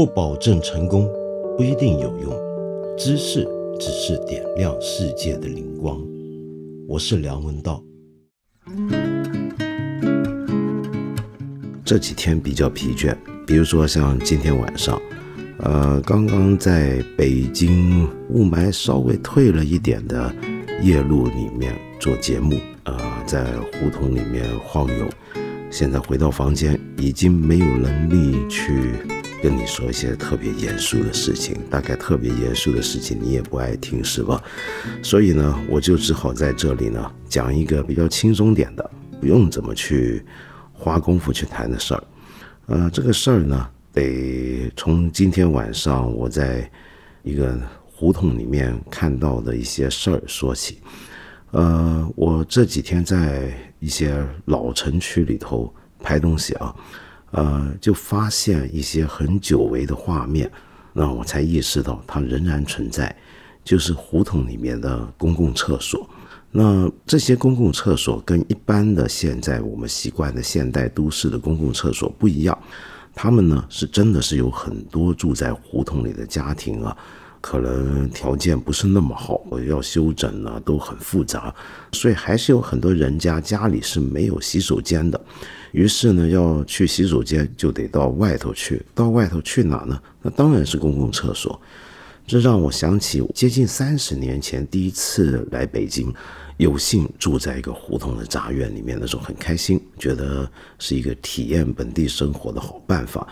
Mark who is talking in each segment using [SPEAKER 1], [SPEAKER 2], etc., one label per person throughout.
[SPEAKER 1] 不保证成功，不一定有用。知识只是点亮世界的灵光。我是梁文道。这几天比较疲倦，比如说像今天晚上，呃，刚刚在北京雾霾稍微退了一点的夜路里面做节目，呃，在胡同里面晃悠。现在回到房间，已经没有能力去跟你说一些特别严肃的事情。大概特别严肃的事情你也不爱听，是吧？所以呢，我就只好在这里呢讲一个比较轻松点的，不用怎么去。花功夫去谈的事儿，呃，这个事儿呢，得从今天晚上我在一个胡同里面看到的一些事儿说起。呃，我这几天在一些老城区里头拍东西啊，呃，就发现一些很久违的画面，那我才意识到它仍然存在，就是胡同里面的公共厕所。那这些公共厕所跟一般的现在我们习惯的现代都市的公共厕所不一样，他们呢是真的是有很多住在胡同里的家庭啊，可能条件不是那么好，要修整呢都很复杂，所以还是有很多人家家里是没有洗手间的，于是呢要去洗手间就得到外头去，到外头去哪呢？那当然是公共厕所。这让我想起接近三十年前第一次来北京，有幸住在一个胡同的杂院里面，那时候很开心，觉得是一个体验本地生活的好办法。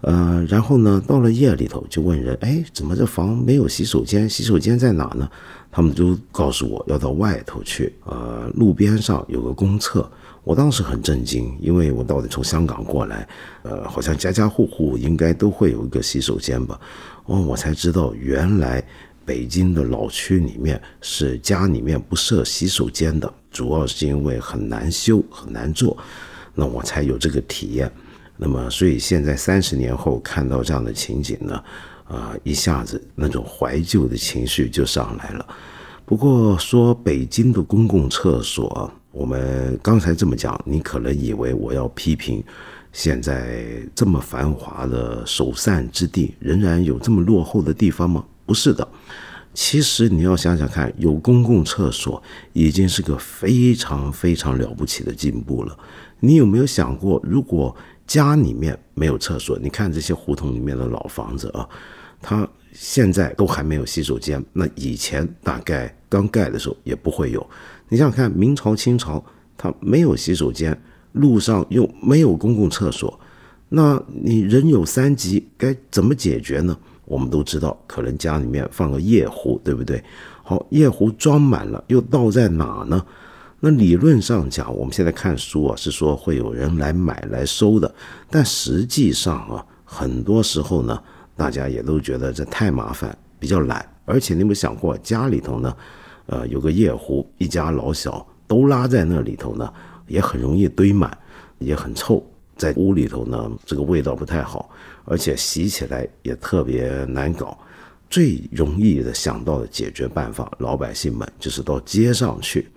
[SPEAKER 1] 呃，然后呢，到了夜里头就问人，哎，怎么这房没有洗手间？洗手间在哪呢？他们都告诉我要到外头去，呃，路边上有个公厕。我当时很震惊，因为我到底从香港过来，呃，好像家家户户应该都会有一个洗手间吧。哦，我才知道原来北京的老区里面是家里面不设洗手间的，主要是因为很难修、很难做。那我才有这个体验。那么，所以现在三十年后看到这样的情景呢，啊，一下子那种怀旧的情绪就上来了。不过说北京的公共厕所，我们刚才这么讲，你可能以为我要批评。现在这么繁华的首善之地，仍然有这么落后的地方吗？不是的，其实你要想想看，有公共厕所已经是个非常非常了不起的进步了。你有没有想过，如果家里面没有厕所，你看这些胡同里面的老房子啊，它现在都还没有洗手间，那以前大概刚盖的时候也不会有。你想想看，明朝、清朝它没有洗手间。路上又没有公共厕所，那你人有三急，该怎么解决呢？我们都知道，可能家里面放个夜壶，对不对？好，夜壶装满了，又倒在哪呢？那理论上讲，我们现在看书啊，是说会有人来买来收的，但实际上啊，很多时候呢，大家也都觉得这太麻烦，比较懒。而且你有没有想过，家里头呢，呃，有个夜壶，一家老小都拉在那里头呢？也很容易堆满，也很臭，在屋里头呢，这个味道不太好，而且洗起来也特别难搞。最容易的想到的解决办法，老百姓们就是到街上去。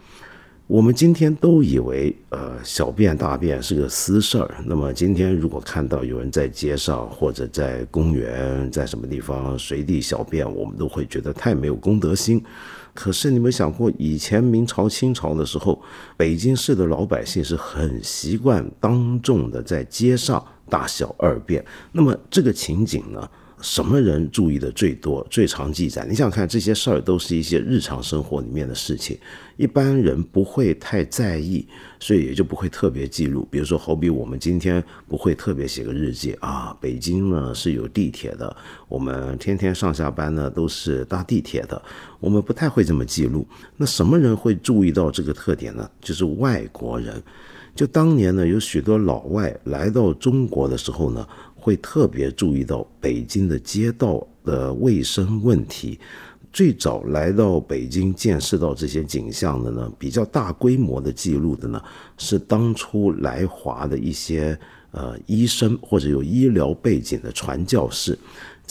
[SPEAKER 1] 我们今天都以为，呃，小便大便是个私事儿。那么今天如果看到有人在街上或者在公园，在什么地方随地小便，我们都会觉得太没有公德心。可是你们想过，以前明朝、清朝的时候，北京市的老百姓是很习惯当众的在街上大小二便。那么这个情景呢？什么人注意的最多、最常记载？你想看这些事儿，都是一些日常生活里面的事情，一般人不会太在意，所以也就不会特别记录。比如说，好比我们今天不会特别写个日记啊，北京呢是有地铁的，我们天天上下班呢都是搭地铁的，我们不太会这么记录。那什么人会注意到这个特点呢？就是外国人。就当年呢，有许多老外来到中国的时候呢。会特别注意到北京的街道的卫生问题。最早来到北京见识到这些景象的呢，比较大规模的记录的呢，是当初来华的一些呃医生或者有医疗背景的传教士。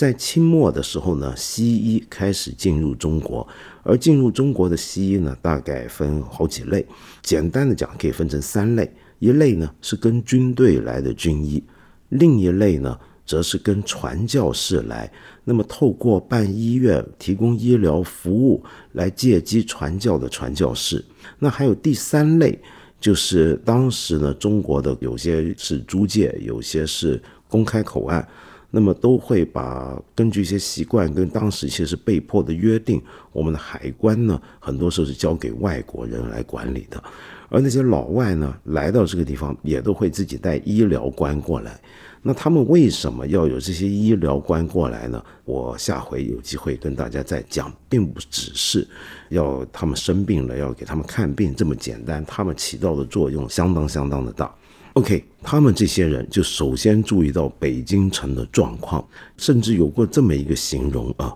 [SPEAKER 1] 在清末的时候呢，西医开始进入中国，而进入中国的西医呢，大概分好几类。简单的讲，可以分成三类：一类呢是跟军队来的军医。另一类呢则是跟传教士来，那么透过办医院、提供医疗服务来借机传教的传教士。那还有第三类，就是当时呢，中国的有些是租界，有些是公开口岸。那么都会把根据一些习惯跟当时其实被迫的约定，我们的海关呢，很多时候是交给外国人来管理的，而那些老外呢，来到这个地方也都会自己带医疗官过来。那他们为什么要有这些医疗官过来呢？我下回有机会跟大家再讲，并不只是要他们生病了要给他们看病这么简单，他们起到的作用相当相当的大。OK，他们这些人就首先注意到北京城的状况，甚至有过这么一个形容啊，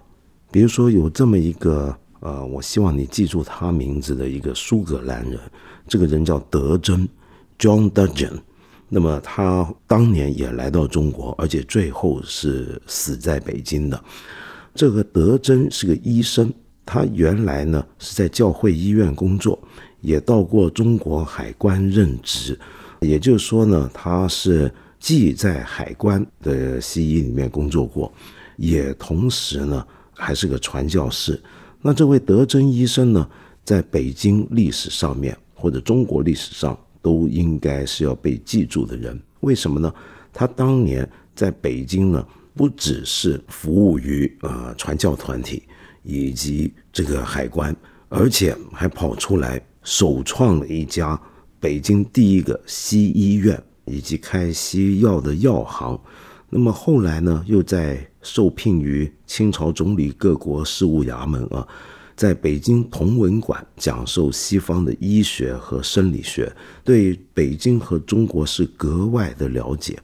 [SPEAKER 1] 比如说有这么一个呃，我希望你记住他名字的一个苏格兰人，这个人叫德珍 （John Dudgeon）。那么他当年也来到中国，而且最后是死在北京的。这个德珍是个医生，他原来呢是在教会医院工作，也到过中国海关任职。也就是说呢，他是既在海关的西医里面工作过，也同时呢还是个传教士。那这位德珍医生呢，在北京历史上面或者中国历史上都应该是要被记住的人。为什么呢？他当年在北京呢，不只是服务于呃传教团体以及这个海关，而且还跑出来首创了一家。北京第一个西医院以及开西药的药行，那么后来呢，又在受聘于清朝总理各国事务衙门啊，在北京同文馆讲授西方的医学和生理学，对北京和中国是格外的了解。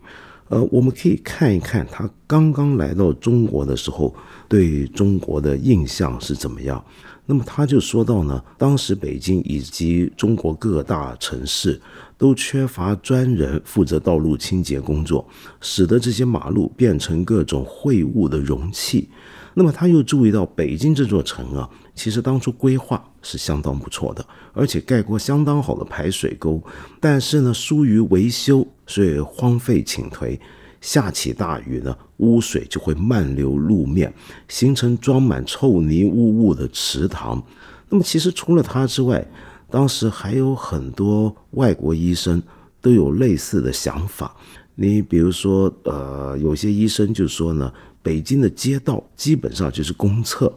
[SPEAKER 1] 呃，我们可以看一看他刚刚来到中国的时候，对中国的印象是怎么样。那么他就说到呢，当时北京以及中国各大城市都缺乏专人负责道路清洁工作，使得这些马路变成各种秽物的容器。那么他又注意到北京这座城啊，其实当初规划是相当不错的，而且盖过相当好的排水沟，但是呢疏于维修，所以荒废倾颓。下起大雨呢，污水就会漫流路面，形成装满臭泥污物的池塘。那么，其实除了他之外，当时还有很多外国医生都有类似的想法。你比如说，呃，有些医生就说呢，北京的街道基本上就是公厕，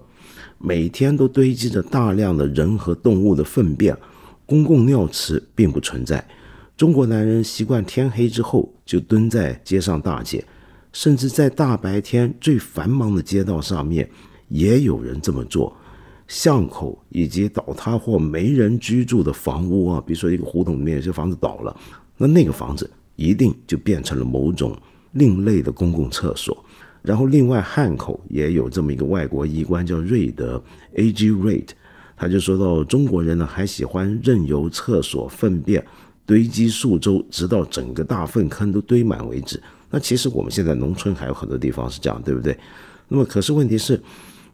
[SPEAKER 1] 每天都堆积着大量的人和动物的粪便，公共尿池并不存在。中国男人习惯天黑之后就蹲在街上大姐，甚至在大白天最繁忙的街道上面，也有人这么做。巷口以及倒塌或没人居住的房屋啊，比如说一个胡同里面有些房子倒了，那那个房子一定就变成了某种另类的公共厕所。然后另外汉口也有这么一个外国医官叫瑞德 （A.G. Reid），他就说到中国人呢还喜欢任由厕所粪便。堆积数周，直到整个大粪坑都堆满为止。那其实我们现在农村还有很多地方是这样，对不对？那么可是问题是，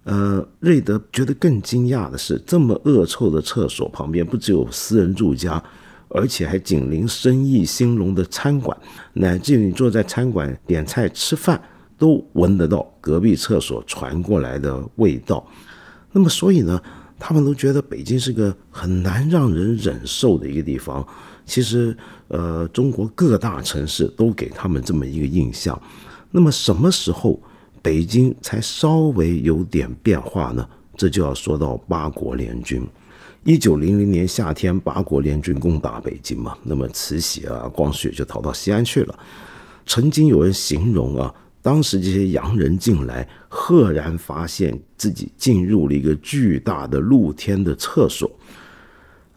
[SPEAKER 1] 呃，瑞德觉得更惊讶的是，这么恶臭的厕所旁边不只有私人住家，而且还紧邻生意兴隆的餐馆，乃至于你坐在餐馆点菜吃饭，都闻得到隔壁厕所传过来的味道。那么所以呢，他们都觉得北京是个很难让人忍受的一个地方。其实，呃，中国各大城市都给他们这么一个印象。那么，什么时候北京才稍微有点变化呢？这就要说到八国联军。一九零零年夏天，八国联军攻打北京嘛，那么慈禧啊、光绪就逃到西安去了。曾经有人形容啊，当时这些洋人进来，赫然发现自己进入了一个巨大的露天的厕所。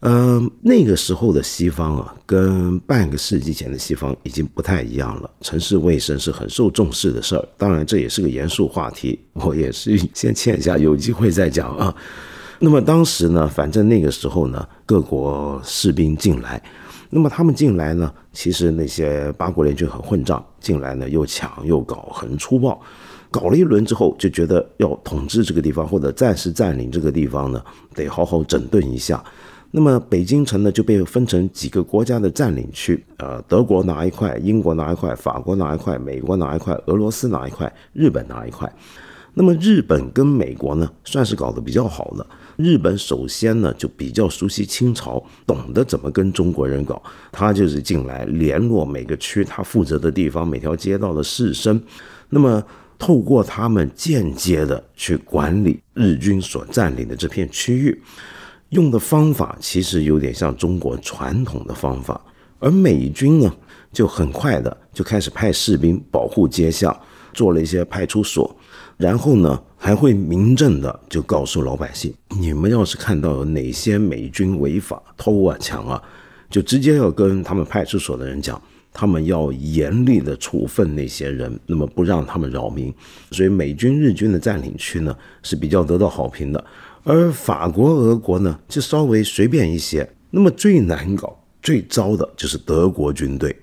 [SPEAKER 1] 呃，那个时候的西方啊，跟半个世纪前的西方已经不太一样了。城市卫生是很受重视的事儿，当然这也是个严肃话题，我也是先欠下，有机会再讲啊。那么当时呢，反正那个时候呢，各国士兵进来，那么他们进来呢，其实那些八国联军很混账，进来呢又抢又搞，很粗暴，搞了一轮之后，就觉得要统治这个地方或者暂时占领这个地方呢，得好好整顿一下。那么北京城呢就被分成几个国家的占领区，呃，德国拿一块，英国拿一块，法国拿一块，美国拿一块，俄罗斯拿一块，日本拿一块。那么日本跟美国呢，算是搞得比较好的。日本首先呢就比较熟悉清朝，懂得怎么跟中国人搞，他就是进来联络每个区他负责的地方每条街道的士绅，那么透过他们间接的去管理日军所占领的这片区域。用的方法其实有点像中国传统的方法，而美军呢就很快的就开始派士兵保护街巷，做了一些派出所，然后呢还会明正的就告诉老百姓，你们要是看到有哪些美军违法偷啊抢啊，就直接要跟他们派出所的人讲，他们要严厉的处分那些人，那么不让他们扰民。所以美军日军的占领区呢是比较得到好评的。而法国、俄国呢，就稍微随便一些。那么最难搞、最糟的就是德国军队。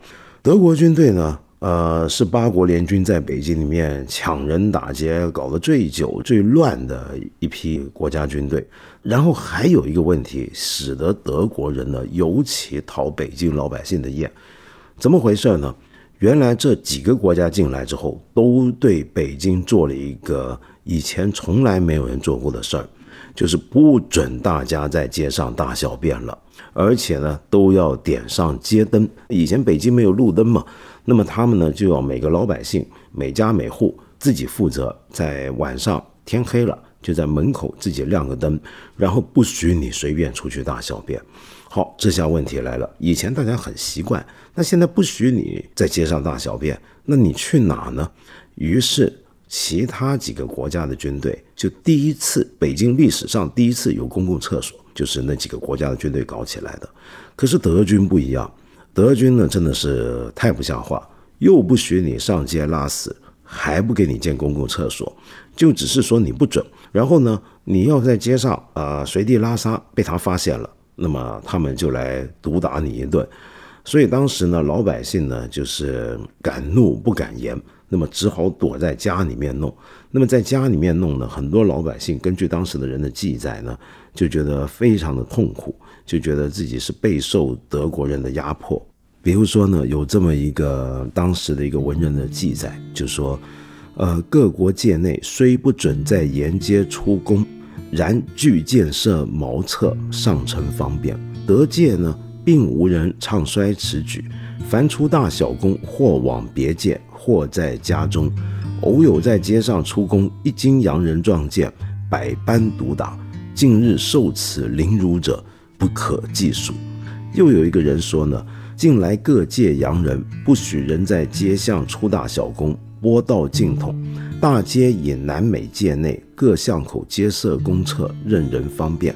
[SPEAKER 1] 德国军队呢，呃，是八国联军在北京里面抢人、打劫搞得最久、最乱的一批国家军队。然后还有一个问题，使得德国人呢尤其讨北京老百姓的厌。怎么回事呢？原来这几个国家进来之后，都对北京做了一个以前从来没有人做过的事儿。就是不准大家在街上大小便了，而且呢都要点上街灯。以前北京没有路灯嘛，那么他们呢就要每个老百姓每家每户自己负责，在晚上天黑了就在门口自己亮个灯，然后不许你随便出去大小便。好，这下问题来了，以前大家很习惯，那现在不许你在街上大小便，那你去哪呢？于是。其他几个国家的军队就第一次，北京历史上第一次有公共厕所，就是那几个国家的军队搞起来的。可是德军不一样，德军呢真的是太不像话，又不许你上街拉屎，还不给你建公共厕所，就只是说你不准。然后呢，你要在街上啊随地拉撒，被他发现了，那么他们就来毒打你一顿。所以当时呢，老百姓呢就是敢怒不敢言。那么只好躲在家里面弄。那么在家里面弄呢，很多老百姓根据当时的人的记载呢，就觉得非常的痛苦，就觉得自己是备受德国人的压迫。比如说呢，有这么一个当时的一个文人的记载，就说，呃，各国界内虽不准在沿街出宫，然俱建设茅厕，上城方便。德界呢，并无人唱衰此举，凡出大小宫，或往别界。或在家中，偶有在街上出宫，一经洋人撞见，百般毒打。近日受此凌辱者，不可计数。又有一个人说呢，近来各界洋人不许人在街巷出大小宫，拨道径统。大街以南美界内各巷口皆设公厕，任人方便，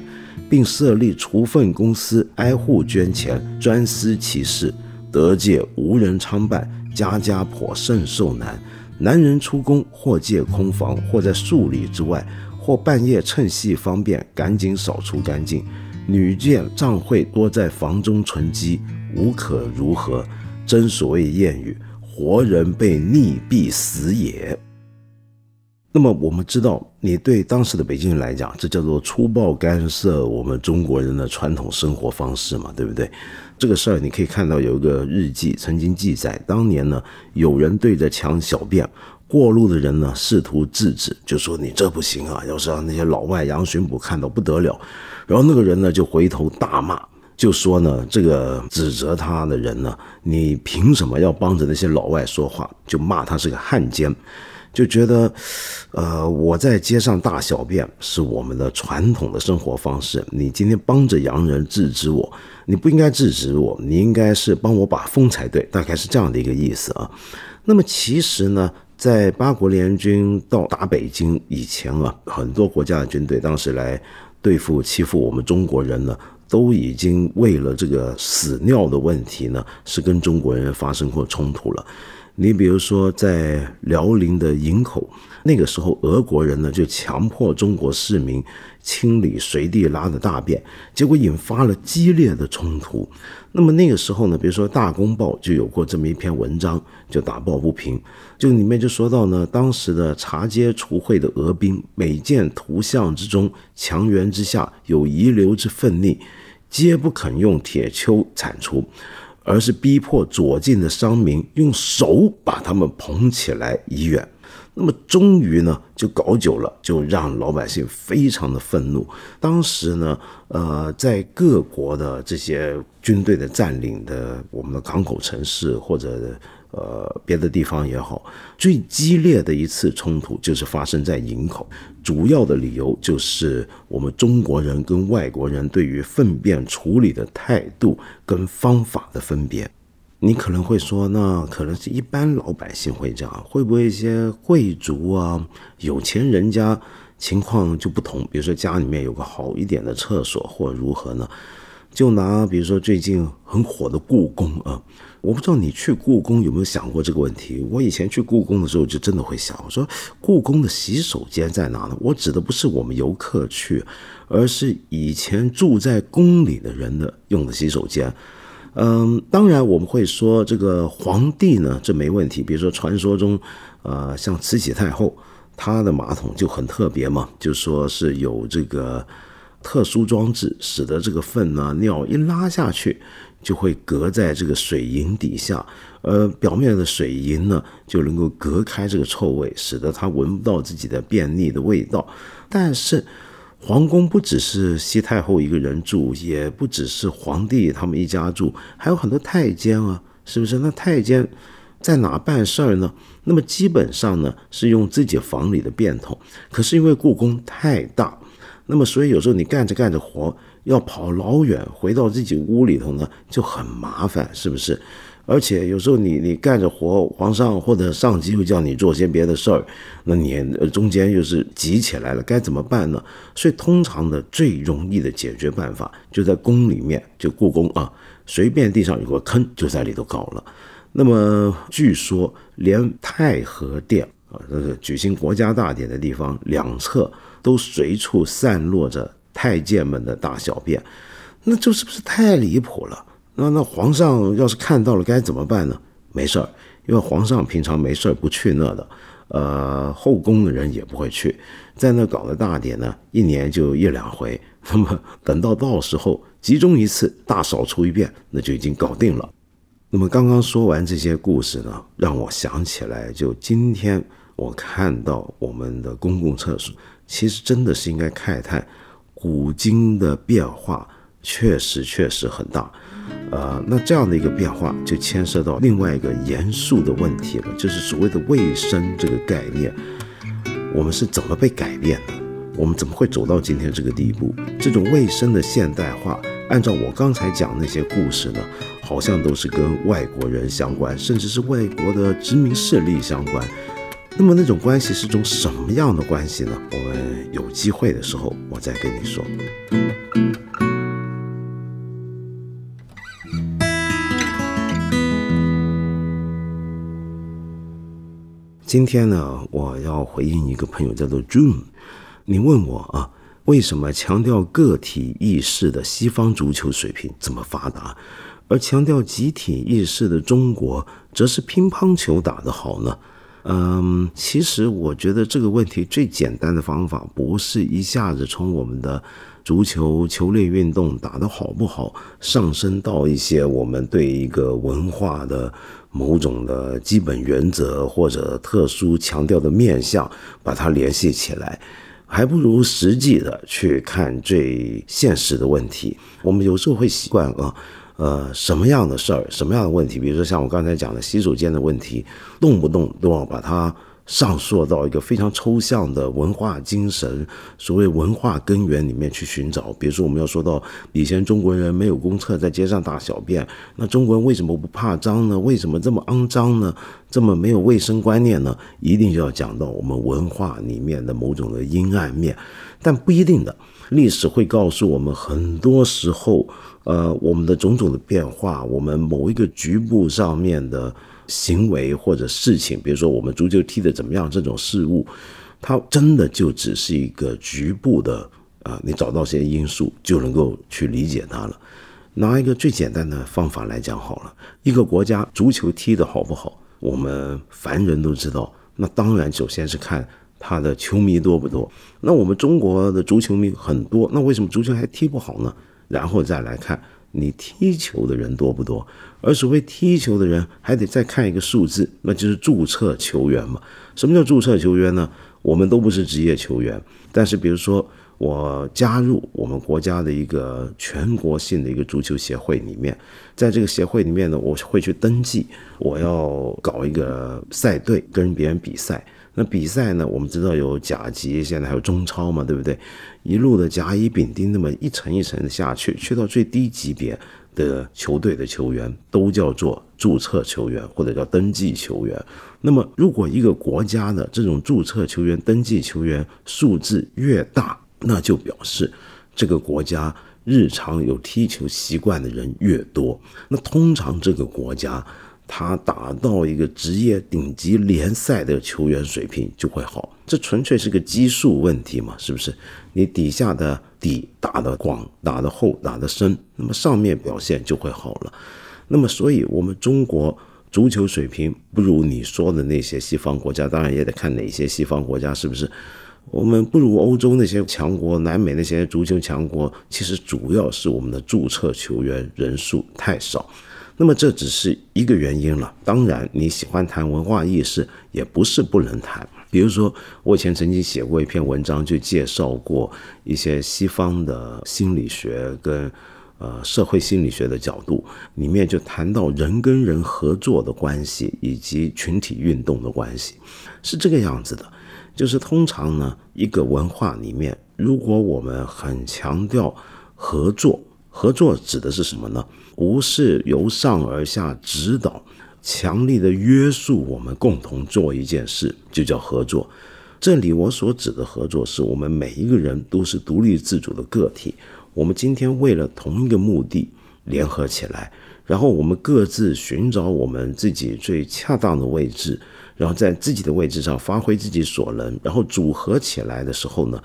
[SPEAKER 1] 并设立除粪公司，挨户捐钱，专司其事。得界无人参办。家家颇甚受难，男人出宫或借空房，或在数里之外，或半夜趁隙方便，赶紧扫除干净。女见账会多在房中存积，无可如何。真所谓谚语：活人被溺必死也。那么我们知道，你对当时的北京人来讲，这叫做粗暴干涉我们中国人的传统生活方式嘛，对不对？这个事儿你可以看到有一个日记曾经记载，当年呢有人对着墙小便，过路的人呢试图制止，就说你这不行啊，要是让那些老外杨巡捕看到不得了。然后那个人呢就回头大骂，就说呢这个指责他的人呢，你凭什么要帮着那些老外说话？就骂他是个汉奸。就觉得，呃，我在街上大小便是我们的传统的生活方式。你今天帮着洋人制止我，你不应该制止我，你应该是帮我把风才对，大概是这样的一个意思啊。那么其实呢，在八国联军到达北京以前啊，很多国家的军队当时来对付欺负我们中国人呢，都已经为了这个屎尿的问题呢，是跟中国人发生过冲突了。你比如说，在辽宁的营口，那个时候俄国人呢就强迫中国市民清理随地拉的大便，结果引发了激烈的冲突。那么那个时候呢，比如说《大公报》就有过这么一篇文章，就打抱不平，就里面就说到呢，当时的茶街除秽的俄兵，每见图像之中墙垣之下有遗留之粪溺。皆不肯用铁锹铲除，而是逼迫左近的商民用手把他们捧起来移远。那么终于呢，就搞久了，就让老百姓非常的愤怒。当时呢，呃，在各国的这些军队的占领的我们的港口城市或者呃别的地方也好，最激烈的一次冲突就是发生在营口。主要的理由就是我们中国人跟外国人对于粪便处理的态度跟方法的分别。你可能会说，那可能是一般老百姓会这样，会不会一些贵族啊、有钱人家情况就不同？比如说家里面有个好一点的厕所，或如何呢？就拿比如说最近很火的故宫啊，我不知道你去故宫有没有想过这个问题？我以前去故宫的时候就真的会想，我说故宫的洗手间在哪呢？我指的不是我们游客去，而是以前住在宫里的人的用的洗手间。嗯，当然我们会说这个皇帝呢，这没问题。比如说传说中，呃，像慈禧太后，她的马桶就很特别嘛，就说是有这个特殊装置，使得这个粪呢尿一拉下去，就会隔在这个水银底下，而表面的水银呢就能够隔开这个臭味，使得他闻不到自己的便秘的味道。但是。皇宫不只是西太后一个人住，也不只是皇帝他们一家住，还有很多太监啊，是不是？那太监在哪办事儿呢？那么基本上呢是用自己房里的便桶。可是因为故宫太大，那么所以有时候你干着干着活，要跑老远回到自己屋里头呢，就很麻烦，是不是？而且有时候你你干着活，皇上或者上级又叫你做些别的事儿，那你中间又是急起来了，该怎么办呢？所以通常的最容易的解决办法，就在宫里面，就故宫啊，随便地上有个坑，就在里头搞了。那么据说连太和殿啊，那个举行国家大典的地方，两侧都随处散落着太监们的大小便，那这是不是太离谱了？那那皇上要是看到了该怎么办呢？没事儿，因为皇上平常没事儿不去那的，呃，后宫的人也不会去，在那搞的大典呢，一年就一两回。那么等到到时候集中一次大扫除一遍，那就已经搞定了。那么刚刚说完这些故事呢，让我想起来，就今天我看到我们的公共厕所，其实真的是应该慨叹，古今的变化确实确实很大。呃，那这样的一个变化就牵涉到另外一个严肃的问题了，就是所谓的卫生这个概念，我们是怎么被改变的？我们怎么会走到今天这个地步？这种卫生的现代化，按照我刚才讲那些故事呢，好像都是跟外国人相关，甚至是外国的殖民势力相关。那么那种关系是种什么样的关系呢？我们有机会的时候，我再跟你说。今天呢，我要回应一个朋友，叫做 June。你问我啊，为什么强调个体意识的西方足球水平这么发达，而强调集体意识的中国则是乒乓球打得好呢？嗯，其实我觉得这个问题最简单的方法，不是一下子从我们的足球球类运动打得好不好，上升到一些我们对一个文化的。某种的基本原则或者特殊强调的面向，把它联系起来，还不如实际的去看最现实的问题。我们有时候会习惯啊，呃，什么样的事儿，什么样的问题，比如说像我刚才讲的洗手间的问题，动不动都要把它。上溯到一个非常抽象的文化精神，所谓文化根源里面去寻找。比如说，我们要说到以前中国人没有公厕，在街上大小便，那中国人为什么不怕脏呢？为什么这么肮脏呢？这么没有卫生观念呢？一定就要讲到我们文化里面的某种的阴暗面，但不一定的。历史会告诉我们，很多时候，呃，我们的种种的变化，我们某一个局部上面的。行为或者事情，比如说我们足球踢的怎么样，这种事物，它真的就只是一个局部的啊，你找到些因素就能够去理解它了。拿一个最简单的方法来讲好了，一个国家足球踢得好不好，我们凡人都知道，那当然首先是看他的球迷多不多。那我们中国的足球迷很多，那为什么足球还踢不好呢？然后再来看你踢球的人多不多。而所谓踢球的人，还得再看一个数字，那就是注册球员嘛。什么叫注册球员呢？我们都不是职业球员，但是比如说我加入我们国家的一个全国性的一个足球协会里面，在这个协会里面呢，我会去登记，我要搞一个赛队跟别人比赛。那比赛呢，我们知道有甲级，现在还有中超嘛，对不对？一路的甲乙丙丁，那么一层一层的下去，去到最低级别。的球队的球员都叫做注册球员或者叫登记球员。那么，如果一个国家的这种注册球员、登记球员数字越大，那就表示这个国家日常有踢球习惯的人越多。那通常这个国家。他打到一个职业顶级联赛的球员水平就会好，这纯粹是个基数问题嘛？是不是？你底下的底打得广、打得厚、打得深，那么上面表现就会好了。那么，所以我们中国足球水平不如你说的那些西方国家，当然也得看哪些西方国家是不是？我们不如欧洲那些强国、南美那些足球强国，其实主要是我们的注册球员人数太少。那么这只是一个原因了。当然，你喜欢谈文化意识，也不是不能谈。比如说，我以前曾经写过一篇文章，就介绍过一些西方的心理学跟呃社会心理学的角度，里面就谈到人跟人合作的关系以及群体运动的关系，是这个样子的。就是通常呢，一个文化里面，如果我们很强调合作，合作指的是什么呢？不是由上而下指导，强力的约束我们共同做一件事，就叫合作。这里我所指的合作，是我们每一个人都是独立自主的个体。我们今天为了同一个目的联合起来，然后我们各自寻找我们自己最恰当的位置，然后在自己的位置上发挥自己所能，然后组合起来的时候呢？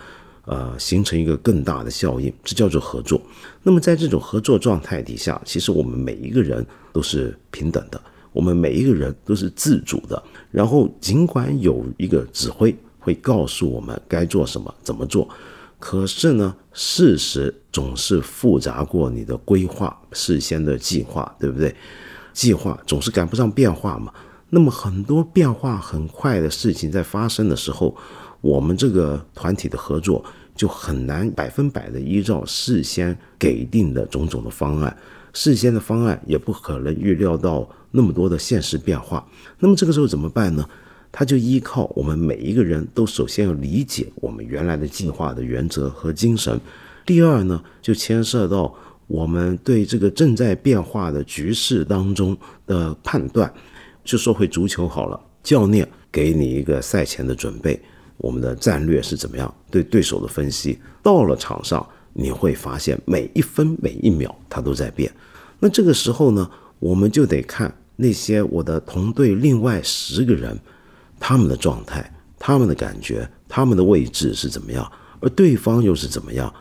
[SPEAKER 1] 呃，形成一个更大的效应，这叫做合作。那么在这种合作状态底下，其实我们每一个人都是平等的，我们每一个人都是自主的。然后尽管有一个指挥会告诉我们该做什么、怎么做，可是呢，事实总是复杂过你的规划、事先的计划，对不对？计划总是赶不上变化嘛。那么很多变化很快的事情在发生的时候，我们这个团体的合作。就很难百分百的依照事先给定的种种的方案，事先的方案也不可能预料到那么多的现实变化。那么这个时候怎么办呢？他就依靠我们每一个人都首先要理解我们原来的计划的原则和精神。第二呢，就牵涉到我们对这个正在变化的局势当中的判断。就说回足球好了，教练给你一个赛前的准备。我们的战略是怎么样？对对手的分析，到了场上你会发现每一分每一秒它都在变。那这个时候呢，我们就得看那些我的同队另外十个人，他们的状态、他们的感觉、他们的位置是怎么样，而对方又是怎么样。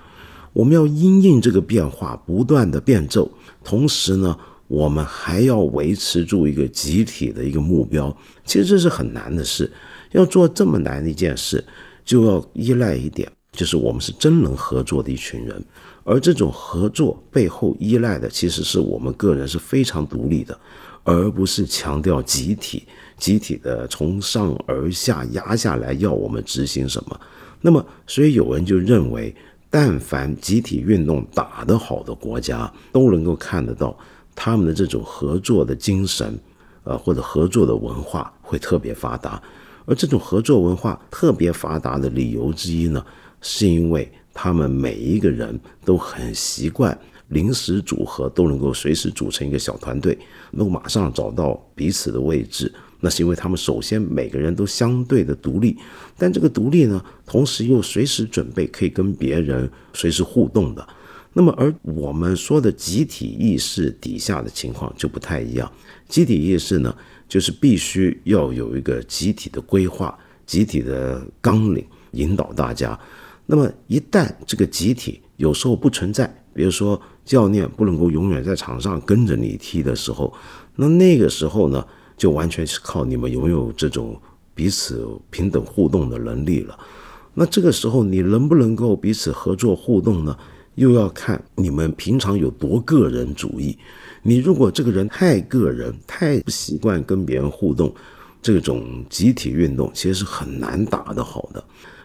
[SPEAKER 1] 我们要因应这个变化，不断的变奏，同时呢，我们还要维持住一个集体的一个目标。其实这是很难的事。要做这么难的一件事，就要依赖一点，就是我们是真能合作的一群人，而这种合作背后依赖的，其实是我们个人是非常独立的，而不是强调集体、集体的从上而下压下来要我们执行什么。那么，所以有人就认为，但凡集体运动打得好的国家，都能够看得到他们的这种合作的精神，呃，或者合作的文化会特别发达。而这种合作文化特别发达的理由之一呢，是因为他们每一个人都很习惯临时组合，都能够随时组成一个小团队，能够马上找到彼此的位置。那是因为他们首先每个人都相对的独立，但这个独立呢，同时又随时准备可以跟别人随时互动的。那么，而我们说的集体意识底下的情况就不太一样。集体意识呢？就是必须要有一个集体的规划、集体的纲领引导大家。那么一旦这个集体有时候不存在，比如说教练不能够永远在场上跟着你踢的时候，那那个时候呢，就完全是靠你们拥有这种彼此平等互动的能力了。那这个时候你能不能够彼此合作互动呢？又要看你们平常有多个人主义。你如果这个人太个人，太不习惯跟别人互动，这种集体运动其实是很难打得好的。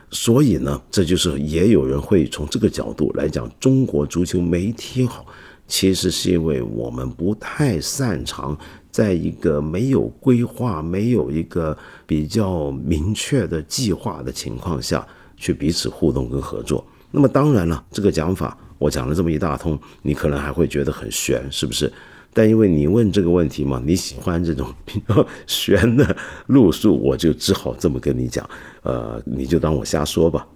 [SPEAKER 1] 所以呢，这就是也有人会从这个角度来讲，中国足球没踢好，其实是因为我们不太擅长在一个没有规划、没有一个比较明确的计划的情况下去彼此互动跟合作。那么当然了，这个讲法我讲了这么一大通，你可能还会觉得很悬，是不是？但因为你问这个问题嘛，你喜欢这种 比较悬的路数，我就只好这么跟你讲。呃，你就当我瞎说吧。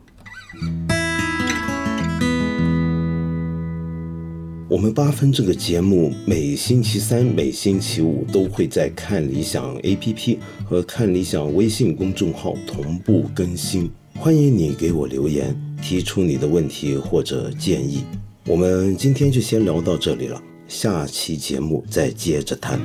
[SPEAKER 1] 我们八分这个节目每星期三、每星期五都会在看理想 APP 和看理想微信公众号同步更新，欢迎你给我留言，提出你的问题或者建议。我们今天就先聊到这里了。下期节目再接着谈。